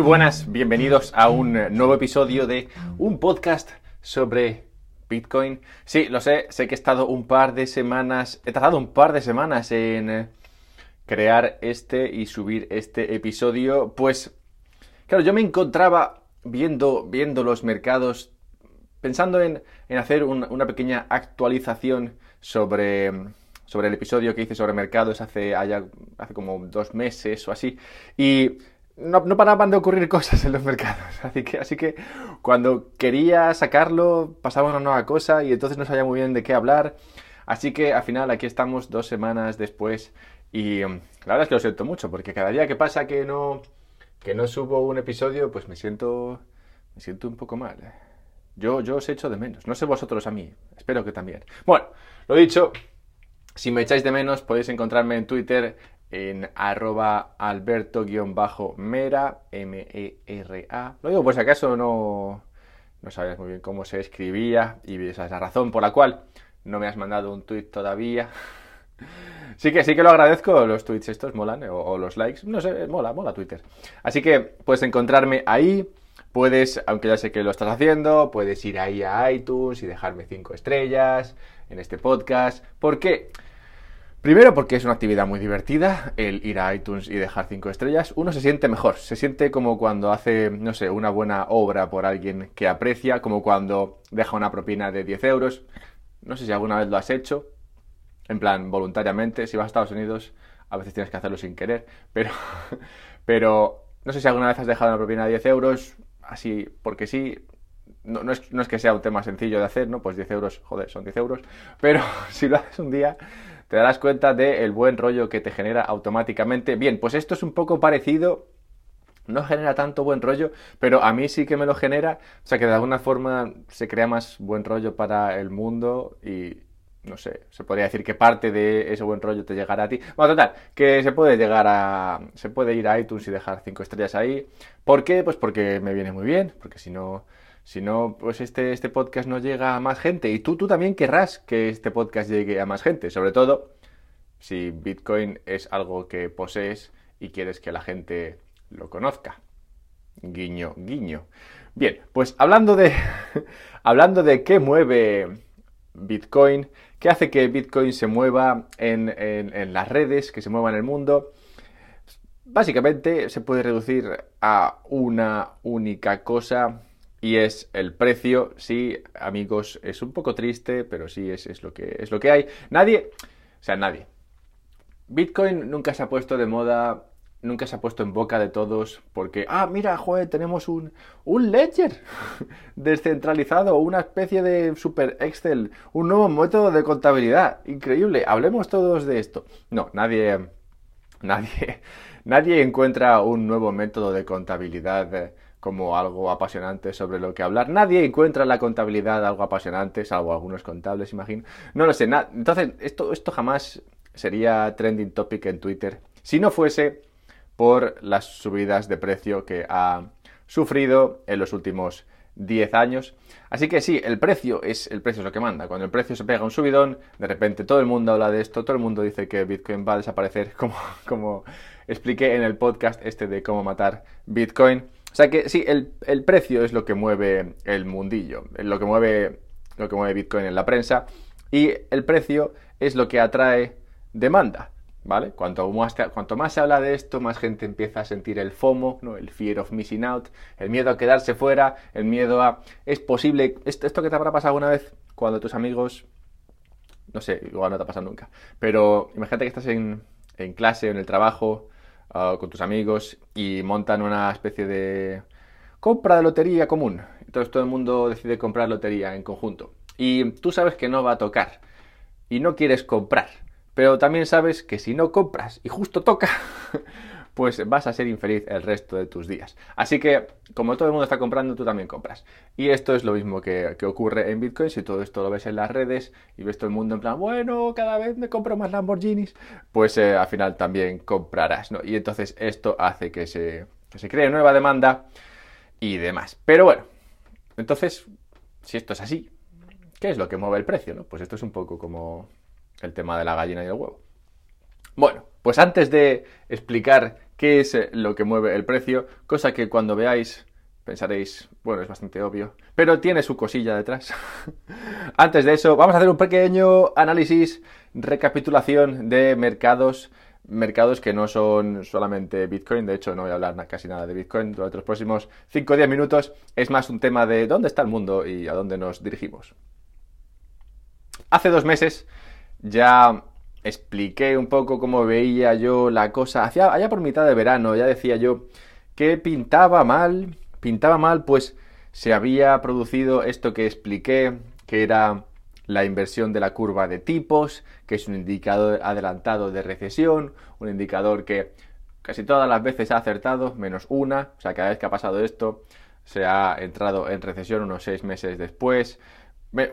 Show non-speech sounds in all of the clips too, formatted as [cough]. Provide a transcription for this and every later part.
Muy buenas, bienvenidos a un nuevo episodio de un podcast sobre Bitcoin. Sí, lo sé, sé que he estado un par de semanas, he tardado un par de semanas en eh, crear este y subir este episodio, pues claro, yo me encontraba viendo, viendo los mercados, pensando en, hacer una pequeña actualización sobre, sobre el episodio que hice sobre mercados hace, hace como dos meses o así, y no, paraban de ocurrir cosas en los mercados. [laughs] Así que, así que cuando quería sacarlo, pasaba una nueva cosa y entonces no sabía muy bien de qué hablar. Así que al final aquí estamos dos semanas después y mm, la verdad es que lo siento mucho porque cada día que pasa que no, que no subo un episodio, pues me siento, me siento un poco mal. Yo, yo os echo de menos. No sé vosotros a mí. Espero que también. Bueno, lo dicho, si me echáis de menos podéis encontrarme en Twitter en arroba alberto-mera, M-E-R-A. Lo digo por si acaso no, no sabías muy bien cómo se escribía y esa es la razón por la cual no me has mandado un tweet todavía. [laughs] sí que sí que lo agradezco, los tweets estos molan, o, los likes, no sé, mola, mola Twitter. Así que puedes encontrarme ahí, puedes, aunque ya sé que lo estás haciendo, puedes ir ahí a iTunes y dejarme 5 estrellas en este podcast. ¿Por qué? Primero porque es una actividad muy divertida el ir a iTunes y dejar 5 estrellas. Uno se siente mejor, se siente como cuando hace, no sé, una buena obra por alguien que aprecia, como cuando deja una propina de 10 euros. No sé si alguna vez lo has hecho, en plan voluntariamente. Si vas a Estados Unidos, a veces tienes que hacerlo sin querer, pero, [laughs] pero no sé si alguna vez has dejado una propina de 10 euros, así porque sí. No, no, es, no es que sea un tema sencillo de hacer, ¿no? Pues 10 euros, joder, son 10 euros. Pero [laughs] si lo haces un día, te darás cuenta del buen rollo que te genera automáticamente. Bien, pues esto es un poco parecido no genera tanto buen rollo, pero a mí sí que me lo genera, o sea que de alguna forma se crea más buen rollo para el mundo y no sé, se podría decir que parte de ese buen rollo te llegará a ti. Bueno, total, que se puede llegar a se puede ir a iTunes y dejar cinco estrellas ahí. ¿Por qué? Pues porque me viene muy bien, porque si no si no, pues este, este podcast no llega a más gente. Y tú, tú también querrás que este podcast llegue a más gente. Sobre todo si Bitcoin es algo que posees y quieres que la gente lo conozca. Guiño, guiño. Bien, pues hablando de, [laughs] hablando de qué mueve Bitcoin, qué hace que Bitcoin se mueva en, en las redes, que se mueva en el mundo, básicamente se puede reducir a una única cosa y es el precio. Sí, amigos, es un poco triste, pero sí es, es, lo, que, es lo que hay. Nadie, o sea, nadie. Bitcoin nunca se ha puesto de moda, nunca se ha puesto en boca de todos porque, ah, mira, joder, tenemos un, un ledger [laughs] descentralizado, una especie de super Excel, un nuevo método de contabilidad. Increíble, hablemos todos de esto. No, nadie, [laughs] nadie, nadie encuentra un nuevo método de contabilidad como algo apasionante sobre lo que hablar. Nadie encuentra la contabilidad algo apasionante, salvo algunos contables, imagino. No lo sé. Entonces, esto, esto jamás sería trending topic en Twitter si no fuese por las subidas de precio que ha sufrido en los últimos 10 años. Así que sí, el precio es el precio es lo que manda. Cuando el precio se pega un subidón, de repente todo el mundo habla de esto, todo el mundo dice que Bitcoin va a desaparecer, [laughs] como, como expliqué en el podcast este de cómo matar Bitcoin. O sea que sí, el, precio es lo que mueve el mundillo, lo que mueve, lo que mueve Bitcoin en la prensa y el precio es lo que atrae demanda. ¿Vale? Cuanto más, cuanto más se habla de esto, más gente empieza a sentir el FOMO, ¿no? el fear of missing out, el miedo a quedarse fuera, el miedo a... Es posible... Esto, esto que te habrá pasado alguna vez cuando tus amigos... No sé, igual no te ha pasado nunca. Pero imagínate que estás en, en clase o en el trabajo Ah, con tus amigos y montan una especie de compra de lotería común. Entonces todo el mundo decide comprar lotería en conjunto. Y tú sabes que no va a tocar. Y no quieres comprar. Pero también sabes que si no compras y justo toca, [laughs] pues vas a ser infeliz el resto de tus días. Así que, como todo el mundo está comprando, tú también compras. Y esto es lo mismo que, ocurre en Bitcoin. Si todo esto lo ves en las redes y ves todo el mundo en plan, bueno, cada vez me compro más Lamborghinis, pues eh, al final también comprarás, ¿no? Y entonces esto hace que se, que se cree nueva demanda y demás. Pero bueno, entonces, si esto es así, ¿qué es lo que mueve el precio? ¿no? Pues esto es un poco como el tema de la gallina y el huevo. Bueno, pues antes de explicar qué es eh, lo que mueve el precio, cosa que cuando veáis pensaréis, bueno, es bastante obvio, pero tiene su cosilla detrás. [laughs] Antes de eso, vamos a hacer un pequeño análisis, recapitulación de mercados mercados que no son solamente Bitcoin, de hecho no voy a hablar casi nada de Bitcoin durante los próximos 5 o 10 minutos, es más un tema de dónde está el mundo y a dónde nos dirigimos. Hace dos meses ya expliqué un poco cómo veía yo la cosa, hacia, allá por mitad de verano, ya decía yo que pintaba mal, pintaba mal, pues se había producido esto que expliqué, que era la inversión de la curva de tipos, que es un indicador adelantado de recesión, un indicador que casi todas las veces ha acertado, menos una, o sea, cada vez que ha pasado esto, se ha entrado en recesión unos seis meses después.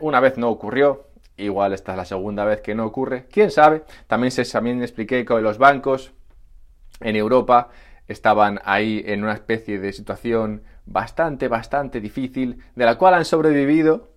Una vez no ocurrió, igual esta es la segunda vez que no ocurre, quién sabe. También, se, también expliqué que los bancos en Europa estaban ahí en una especie de situación bastante, bastante difícil, de la cual han sobrevivido,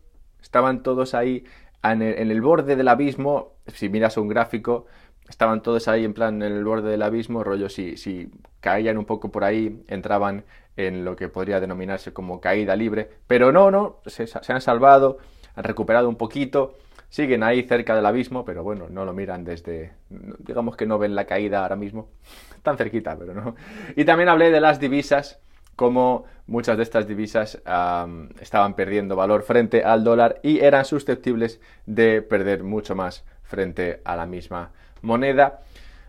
estaban todos ahí en el, borde del abismo, si miras un gráfico, estaban todos ahí en plan en el borde del abismo, rollo, si, caían un poco por ahí, entraban en lo que podría denominarse como caída libre, pero no, no, se han salvado, han recuperado un poquito, siguen ahí cerca del abismo, pero bueno, no lo miran desde, digamos que no ven la caída ahora mismo, [laughs] tan cerquita, pero no. Y también hablé de las divisas, como muchas de estas divisas estaban perdiendo valor frente al dólar y eran susceptibles de perder mucho más frente a la misma moneda.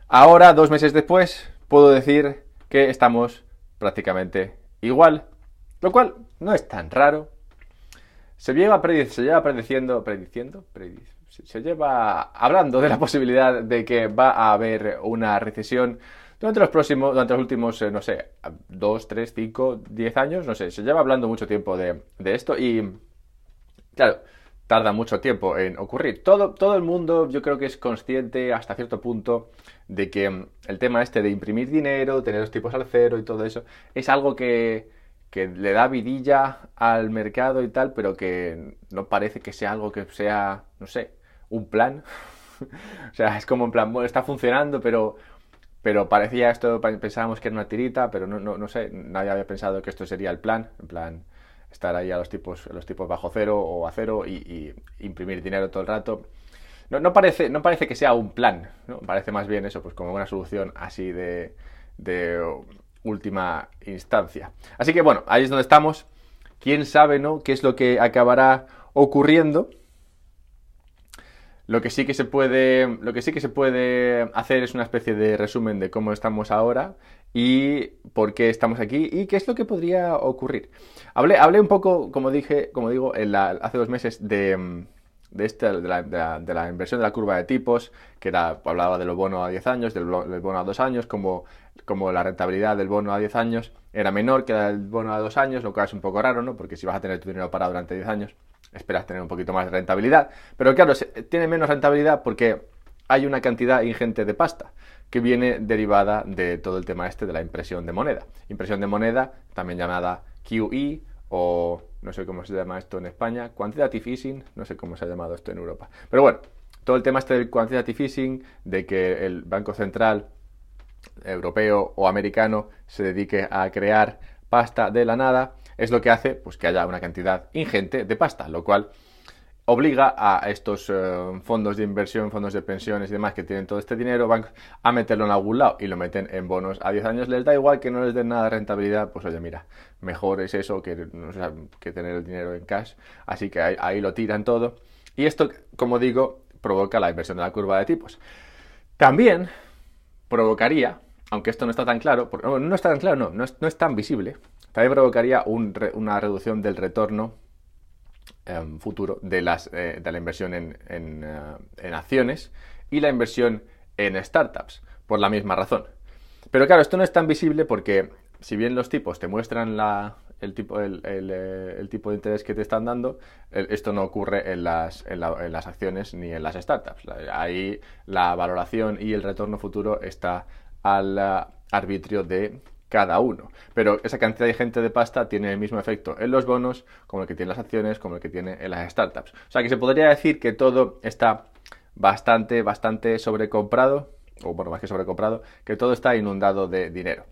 Ahora, dos meses después, puedo decir que estamos prácticamente igual, lo cual no es tan raro. Se lleva, se lleva prediciendo, prediciendo, se lleva hablando de la posibilidad de que va a haber una recesión durante los próximos, durante los últimos, eh, no sé, dos, tres, cinco, diez años, no sé, se lleva hablando mucho tiempo de, esto y, claro, tarda mucho tiempo en ocurrir. Todo, todo el mundo yo creo que es consciente hasta cierto punto de que el tema este de imprimir dinero, tener los tipos al cero y todo eso, es algo que, que le da vidilla al mercado y tal, pero que no parece que sea algo que sea, no sé, un plan. [laughs] o sea, es como en plan, bueno, está funcionando, pero pero parecía esto, pensábamos que era una tirita, pero no, no, no, sé, nadie había pensado que esto sería el plan, en plan estar ahí a los tipos, los tipos bajo cero o a cero y, imprimir dinero todo el rato. No, no, parece, no parece que sea un plan, ¿no? parece más bien eso, pues como una solución así de, de última instancia. Así que bueno, ahí es donde estamos. Quién sabe, ¿no? ¿Qué es lo que acabará ocurriendo? Lo que sí que se puede, lo que sí que se puede hacer es una especie de resumen de cómo estamos ahora y por qué estamos aquí y qué es lo que podría ocurrir. Hablé, un poco, como dije, como digo, hace dos meses de, de, este, de, la, de, la, inversión de la curva de tipos, que era, hablaba de lo bono a 10 años, del, bono a 2 años, como, como la rentabilidad del bono a 10 años era menor que el bono a 2 años, lo cual es un poco raro, ¿no? Porque si vas a tener tu dinero parado durante 10 años, esperas tener un poquito más de rentabilidad. Pero claro, tiene menos rentabilidad porque hay una cantidad ingente de pasta que viene derivada de todo el tema este de la impresión de moneda. Impresión de moneda, también llamada QE o no sé cómo se llama esto en España, quantitative easing, no sé cómo se ha llamado esto en Europa. Pero bueno, todo el tema este del quantitative easing, de que el Banco Central europeo o americano se dedique a crear pasta de la nada, es lo que hace pues, que haya una cantidad ingente de pasta, lo cual obliga a estos eh, fondos de inversión, fondos de pensiones y demás que tienen todo este dinero a meterlo en algún lado y lo meten en bonos a 10 años. Les da igual que no les den nada de rentabilidad, pues oye, mira, mejor es eso que, tener el dinero en cash. Así que ahí, lo tiran todo. Y esto, como digo, provoca la inversión de la curva de tipos. También provocaría, aunque esto no está tan claro, no, no está tan claro, no, no es, no es tan visible, también provocaría una reducción del retorno em, futuro de, las, eh, de, la inversión en, eh, en, acciones y la inversión en startups, por la misma razón. Pero claro, esto no es tan visible porque si bien los tipos te muestran eh, el, tipo de interés que te están dando, esto no ocurre en las acciones ni en las startups. Ahí la valoración y el retorno futuro está al arbitrio de cada uno. Pero esa cantidad de gente de pasta tiene el mismo efecto en los bonos como el que tiene las acciones, como el que tiene en las startups. O sea que se podría decir que todo está bastante, bastante sobrecomprado, o bueno, más que sobrecomprado, que todo está inundado de dinero.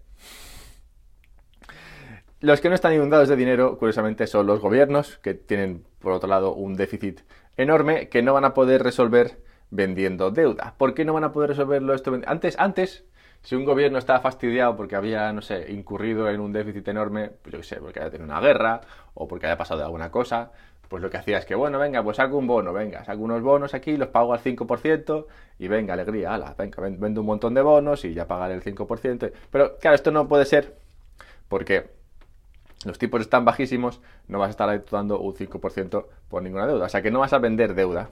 Los que no están inundados de dinero, curiosamente, son los gobiernos, que tienen, por otro lado, un déficit enorme que no van a poder resolver vendiendo deuda. ¿Por qué no van a poder resolverlo esto? Antes, antes, si un gobierno estaba fastidiado porque había, no sé, incurrido en un déficit enorme, pues yo qué sé, porque había tenido una guerra o porque haya pasado alguna cosa, pues lo que hacía es que, bueno, venga, pues saco un bono, venga, saco unos bonos aquí, los pago al 5% y venga, alegría, ala, venga, vendo un montón de bonos y ya pagaré el 5%. Pero claro, esto no puede ser porque los tipos están bajísimos, no vas a estar dando un 5% por ninguna deuda. O sea que no vas a vender deuda.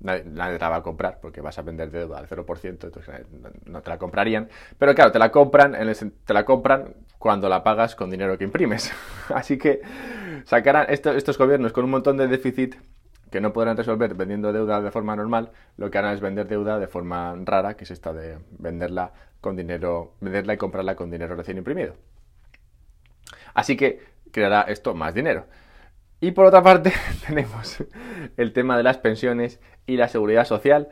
Nadie, te la va a comprar porque vas a vender deuda al 0%, entonces no te la comprarían. Pero claro, te la compran, te la compran cuando la pagas con dinero que imprimes. [laughs] Así que sacarán estos gobiernos con un montón de déficit que no podrán resolver vendiendo deuda de forma normal, lo que harán es vender deuda de forma rara, que es esta de venderla con dinero, venderla y comprarla con dinero recién imprimido. Así que creará esto más dinero. Y por otra parte [laughs] tenemos el tema de las pensiones y la seguridad social.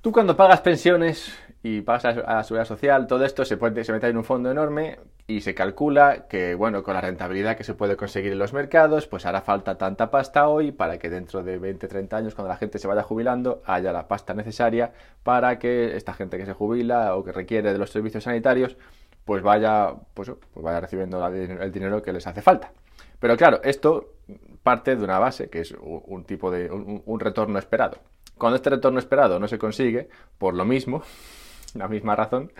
Tú cuando pagas pensiones y pagas a la seguridad social, todo esto se, puede, se mete en un fondo enorme y se calcula que, bueno, con la rentabilidad que se puede conseguir en los mercados, pues hará falta tanta pasta hoy para que dentro de 20, 30 años, cuando la gente se vaya jubilando, haya la pasta necesaria para que esta gente que se jubila o que requiere de los servicios sanitarios, pues vaya, pues, pues vaya recibiendo el dinero que les hace falta. Pero claro, esto parte de una base, que es un, tipo de un retorno esperado. Cuando este retorno esperado no se consigue, por lo mismo, [laughs] la misma razón,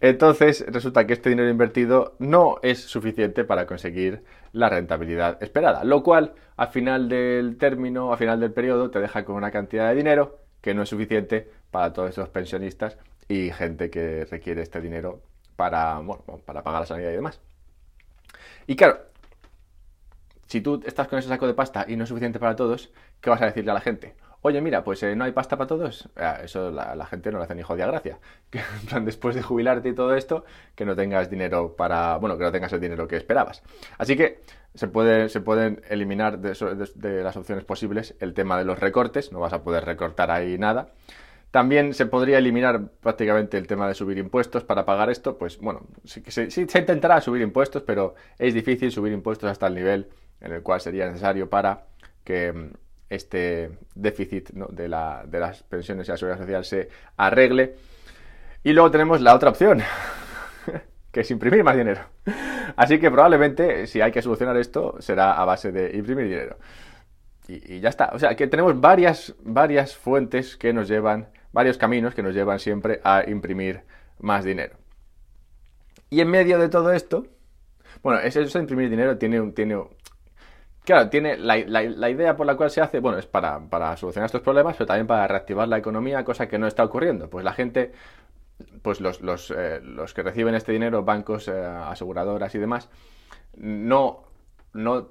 entonces resulta que este dinero invertido no es suficiente para conseguir la rentabilidad esperada, lo cual al final del término, al final del periodo, te deja con una cantidad de dinero que no es suficiente para todos esos pensionistas y gente que requiere este dinero para, para pagar la sanidad y demás. Y claro, si tú estás con ese saco de pasta y no es suficiente para todos, ¿qué vas a decirle a la gente? Oye, mira, pues eh, no hay pasta para todos. Ah, eso la, gente no le hace ni jodida gracia. [laughs] Que, después de jubilarte y todo esto, que no tengas dinero para. Bueno, que no tengas el dinero que esperabas. Así que se, puede, se pueden eliminar de, las opciones posibles el tema de los recortes. No vas a poder recortar ahí nada. También se podría eliminar prácticamente el tema de subir impuestos para pagar esto. Pues bueno, sí, se intentará subir impuestos, pero es difícil subir impuestos hasta el nivel en el cual sería necesario para que mm, este déficit de, las pensiones y la seguridad social se arregle. Y luego tenemos la otra opción, [laughs] que es imprimir más dinero. Así que probablemente si hay que solucionar esto será a base de imprimir dinero. Y, ya está. O sea, que tenemos varias, varias fuentes que nos llevan, varios caminos que nos llevan siempre a imprimir más dinero. Y en medio de todo esto, bueno, eso de imprimir dinero tiene, un, tiene Claro, tiene la, idea por la cual se hace, bueno, es para, solucionar estos problemas, pero también para reactivar la economía, cosa que no está ocurriendo. Pues la gente, pues los, eh, que reciben este dinero, bancos, eh, aseguradoras y demás, no, no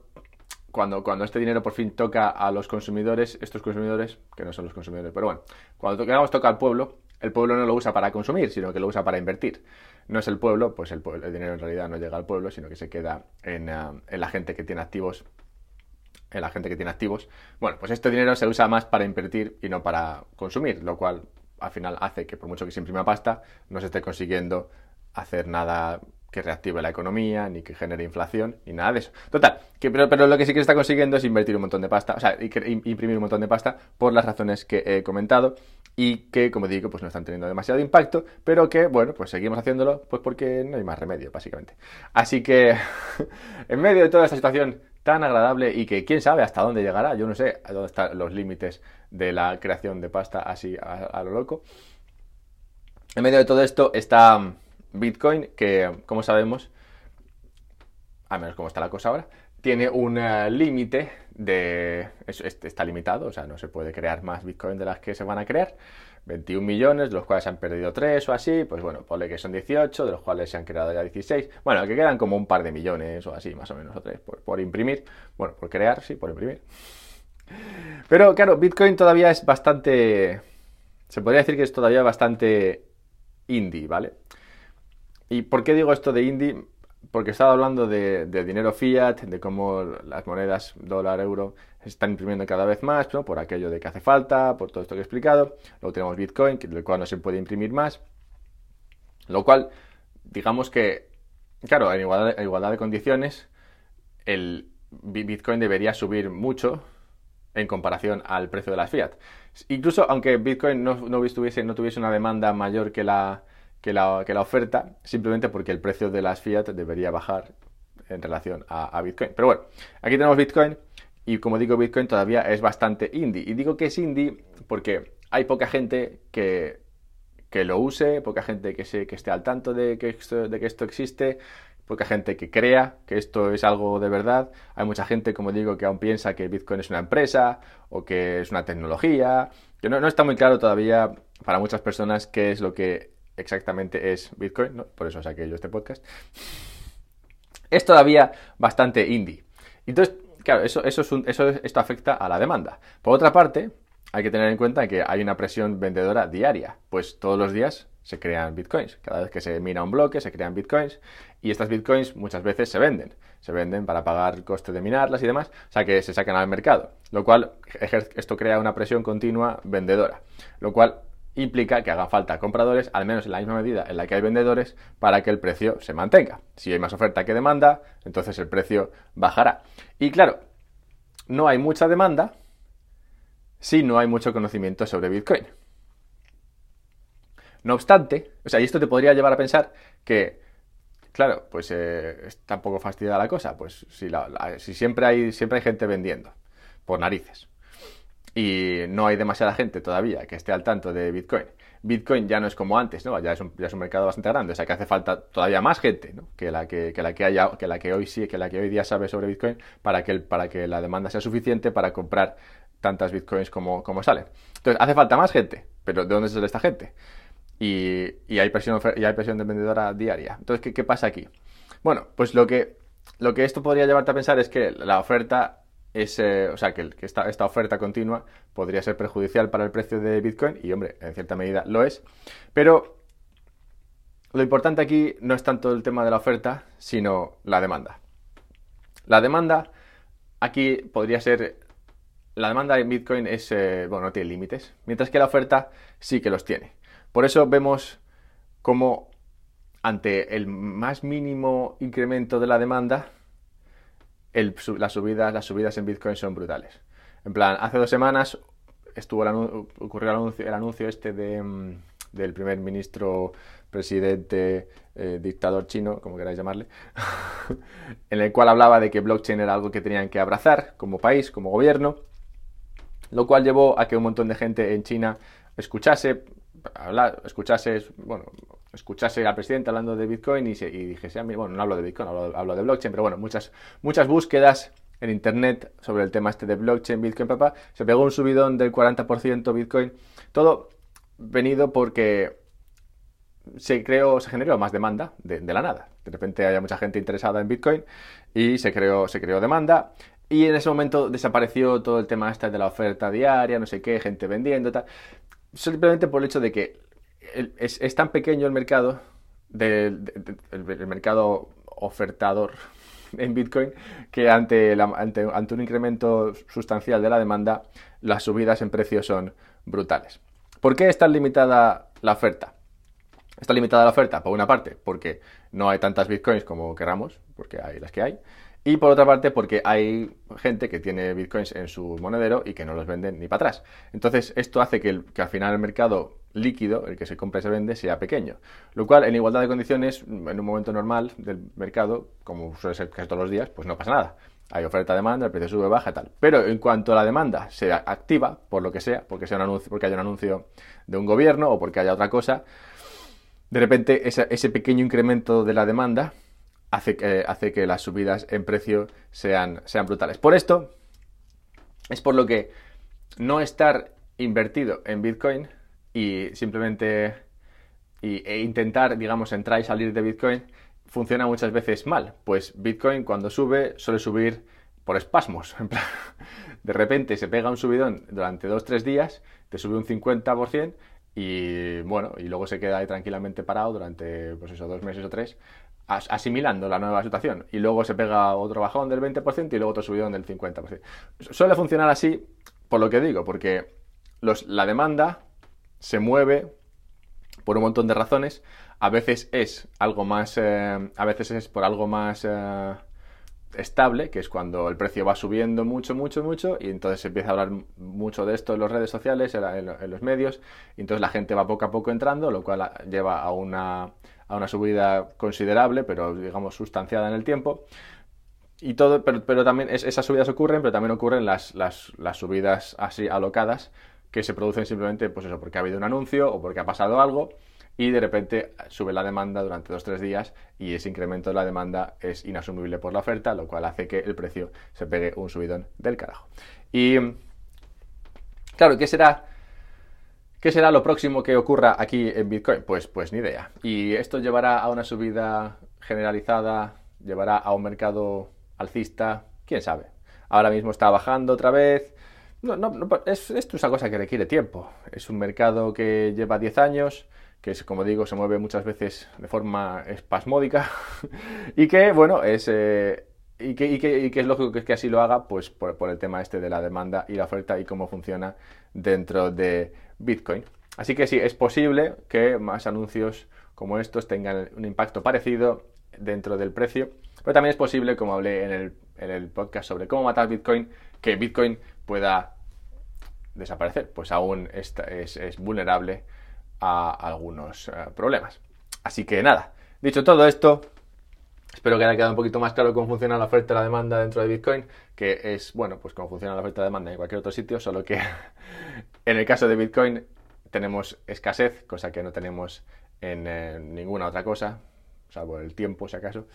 cuando, cuando este dinero por fin toca a los consumidores, estos consumidores, que no son los consumidores, pero bueno, cuando digamos, toca al pueblo, el pueblo no lo usa para consumir, sino que lo usa para invertir. No es el pueblo, pues el, el dinero en realidad no llega al pueblo, sino que se queda en, eh, en la gente que tiene activos la gente que tiene activos, bueno, pues este dinero se usa más para invertir y no para consumir, lo cual al final hace que por mucho que se imprima pasta, no se esté consiguiendo hacer nada que reactive la economía, ni que genere inflación, ni nada de eso. Total, que, pero, pero, lo que sí que está consiguiendo es invertir un montón de pasta, o sea, imprimir un montón de pasta por las razones que he comentado y que, como digo, pues no están teniendo demasiado impacto, pero que, bueno, pues seguimos haciéndolo pues porque no hay más remedio, básicamente. Así que, [laughs] en medio de toda esta situación tan agradable y que quién sabe hasta dónde llegará. Yo no sé a dónde están los límites de la creación de pasta así a, lo loco. En medio de todo esto está mm, Bitcoin, que como sabemos, al menos como está la cosa ahora, tiene un eh, límite de... está limitado, o sea, no se puede crear más Bitcoin de las que se van a crear. 21 millones, de los cuales se han perdido 3 o así, pues bueno, ponle que son 18, de los cuales se han creado ya 16. Bueno, que quedan como un par de millones o así, más o menos, o tres, por, imprimir. Bueno, por crear, sí, por imprimir. Pero claro, Bitcoin todavía es bastante... Se podría decir que es todavía bastante indie, ¿vale? ¿Y por qué digo esto de indie? Porque estaba hablando de, dinero fiat, de cómo las monedas dólar, euro se están imprimiendo cada vez más, ¿no? por aquello de que hace falta, por todo esto que he explicado. Luego tenemos Bitcoin, del cual no se puede imprimir más. Lo cual, digamos que claro, en igualdad, de condiciones, el Bitcoin debería subir mucho en comparación al precio de las fiat. Incluso aunque Bitcoin no, no, no tuviese una demanda mayor que la, que la, que la, oferta, simplemente porque el precio de las fiat debería bajar en relación a, Bitcoin. Pero bueno, aquí tenemos Bitcoin y como digo, Bitcoin todavía es bastante indie. Y digo que es indie porque hay poca gente que, que lo use, poca gente que, se, que esté al tanto de que, esto, de que esto existe, poca gente que crea que esto es algo de verdad. Hay mucha gente, como digo, que aún piensa que Bitcoin es una empresa o que es una tecnología. Que no, no está muy claro todavía para muchas personas qué es lo que exactamente es Bitcoin, por eso saqué yo este podcast es todavía bastante indie. Entonces, claro, eso, es eso esto afecta a la demanda. Por otra parte, hay que tener en cuenta que hay una presión vendedora diaria, pues todos los días se crean bitcoins. Cada vez que se mina un bloque, se crean bitcoins y estas bitcoins muchas veces se venden. Se venden para pagar el coste de minarlas y demás, o sea que se sacan al mercado, lo cual esto crea una presión continua vendedora, lo cual implica que hagan falta compradores, al menos en la misma medida en la que hay vendedores, para que el precio se mantenga. Si hay más oferta que demanda, entonces el precio bajará. Y claro, no hay mucha demanda si no hay mucho conocimiento sobre Bitcoin. No obstante, o sea, y esto te podría llevar a pensar que, claro, pues eh, está un poco fastidiada la cosa, pues si, si siempre, hay, siempre hay gente vendiendo, por narices y no hay demasiada gente todavía que esté al tanto de Bitcoin. Bitcoin ya no es como antes, ¿no? Ya es un, ya es un mercado bastante grande, o sea que hace falta todavía más gente, ¿no? Que la que, la que haya, que la que hoy sí, que la que hoy día sabe sobre Bitcoin para que, para que la demanda sea suficiente para comprar tantas Bitcoins como, como salen. Entonces, hace falta más gente, pero ¿de dónde sale esta gente? Y, y hay presión y hay presión de vendedora diaria. Entonces, ¿qué, ¿qué, pasa aquí? Bueno, pues lo que, lo que esto podría llevarte a pensar es que la oferta o sea, que, esta, oferta continua podría ser perjudicial para el precio de Bitcoin y, hombre, en cierta medida lo es. Pero lo importante aquí no es tanto el tema de la oferta, sino la demanda. La demanda aquí podría ser... La demanda en Bitcoin es, eh, bueno, no tiene límites, mientras que la oferta sí que los tiene. Por eso vemos como ante el más mínimo incremento de la demanda, las, subidas, las subidas en Bitcoin son brutales. En plan, hace dos semanas estuvo ocurrió el anuncio, el anuncio este de, mm, del primer ministro, presidente, eh, dictador chino, como queráis llamarle, [laughs] en el cual hablaba de que blockchain era algo que tenían que abrazar como país, como gobierno, lo cual llevó a que un montón de gente en China escuchase, hablar, escuchase, bueno, escuchase al presidente hablando de Bitcoin y, se, y dijese, bueno, no hablo de Bitcoin, hablo, de blockchain, pero bueno, muchas, muchas búsquedas en internet sobre el tema este de blockchain, Bitcoin, papá, se pegó un subidón del 40% Bitcoin, todo venido porque se creó, se generó más demanda de, la nada. De repente había mucha gente interesada en Bitcoin y se creó, se creó demanda. Y en ese momento desapareció todo el tema este de la oferta diaria, no sé qué, gente vendiendo. Simplemente por el hecho de que es, tan pequeño el mercado, el mercado ofertador [laughs] en Bitcoin, que ante, un incremento sustancial de la demanda, las subidas en precios son brutales. ¿Por qué está limitada la oferta? Está limitada la oferta, por una parte, porque no hay tantas bitcoins como queramos, porque hay las que hay, y por otra parte, porque hay gente que tiene bitcoins en su monedero y que no los venden ni para atrás. Entonces, esto hace que, al final el mercado líquido, el que se compra y se vende, sea pequeño. Lo cual, en igualdad de condiciones, en un momento normal del mercado, como suele ser casi todos los días, pues no pasa nada. Hay oferta-demanda, el precio sube, baja, tal. Pero en cuanto a la demanda se activa, por lo que sea, porque, sea un anuncio, porque haya un anuncio de un gobierno o porque haya otra cosa, de repente ese pequeño incremento de la demanda hace que, hace que las subidas en precio sean, sean brutales. Por esto, es por lo que no estar invertido en Bitcoin y simplemente e intentar, digamos, entrar y salir de Bitcoin funciona muchas veces mal. Pues Bitcoin cuando sube suele subir por espasmos. [laughs] de repente se pega un subidón durante 2-3 días, te sube un 50% y bueno, y luego se queda ahí tranquilamente parado durante, pues eso, dos meses o tres, asimilando la nueva situación. Y luego se pega otro bajón del 20% y luego otro subidón del 50%. Suele funcionar así, por lo que digo, porque la demanda se mueve por un montón de razones A veces es algo más, eh, a veces es por algo más eh, estable, que es cuando el precio va subiendo mucho, mucho, mucho, y entonces se empieza a hablar mucho de esto en las redes sociales, en, los medios, y entonces la gente va poco a poco entrando, lo cual lleva a una, a una subida considerable, pero digamos sustanciada en el tiempo. Y todo, pero, pero también esas subidas ocurren, pero también ocurren las, las, las, subidas así alocadas que se producen simplemente, pues eso, porque ha habido un anuncio o porque ha pasado algo y de repente sube la demanda durante dos o tres días y ese incremento de la demanda es inasumible por la oferta, lo cual hace que el precio se pegue un subidón del carajo. Y claro, ¿qué será? ¿Qué será lo próximo que ocurra aquí en Bitcoin? Pues, pues ni idea. Y esto llevará a una subida generalizada, llevará a un mercado alcista, quién sabe. Ahora mismo está bajando otra vez. No, no, es, esto es una cosa que requiere tiempo. Es un mercado que lleva 10 años, que es, como digo, se mueve muchas veces de forma espasmódica [laughs] y que, bueno, es... Eh, y que, que, es lógico que, así lo haga, pues por, por, el tema este de la demanda y la oferta y cómo funciona dentro de Bitcoin. Así que sí, es posible que más anuncios como estos tengan un impacto parecido dentro del precio pero también es posible, como hablé en el, podcast sobre cómo matar Bitcoin, que Bitcoin pueda desaparecer, pues aún es, vulnerable a algunos eh, problemas. Así que nada, dicho todo esto, espero que haya quedado un poquito más claro cómo funciona la oferta y la demanda dentro de Bitcoin, que es, bueno, pues cómo funciona la oferta y la demanda en cualquier otro sitio, solo que [laughs] en el caso de Bitcoin tenemos escasez, cosa que no tenemos en eh, ninguna otra cosa, salvo el tiempo, si acaso.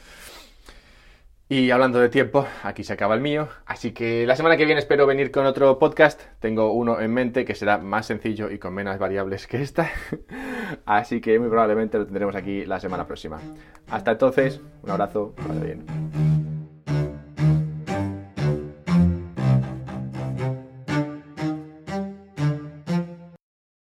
Y hablando de tiempo, aquí se acaba el mío. Así que la semana que viene espero venir con otro podcast. Tengo uno en mente que será más sencillo y con menos variables que esta. [laughs] Así que muy probablemente lo tendremos aquí la semana próxima. Hasta entonces, un abrazo, vaya bien.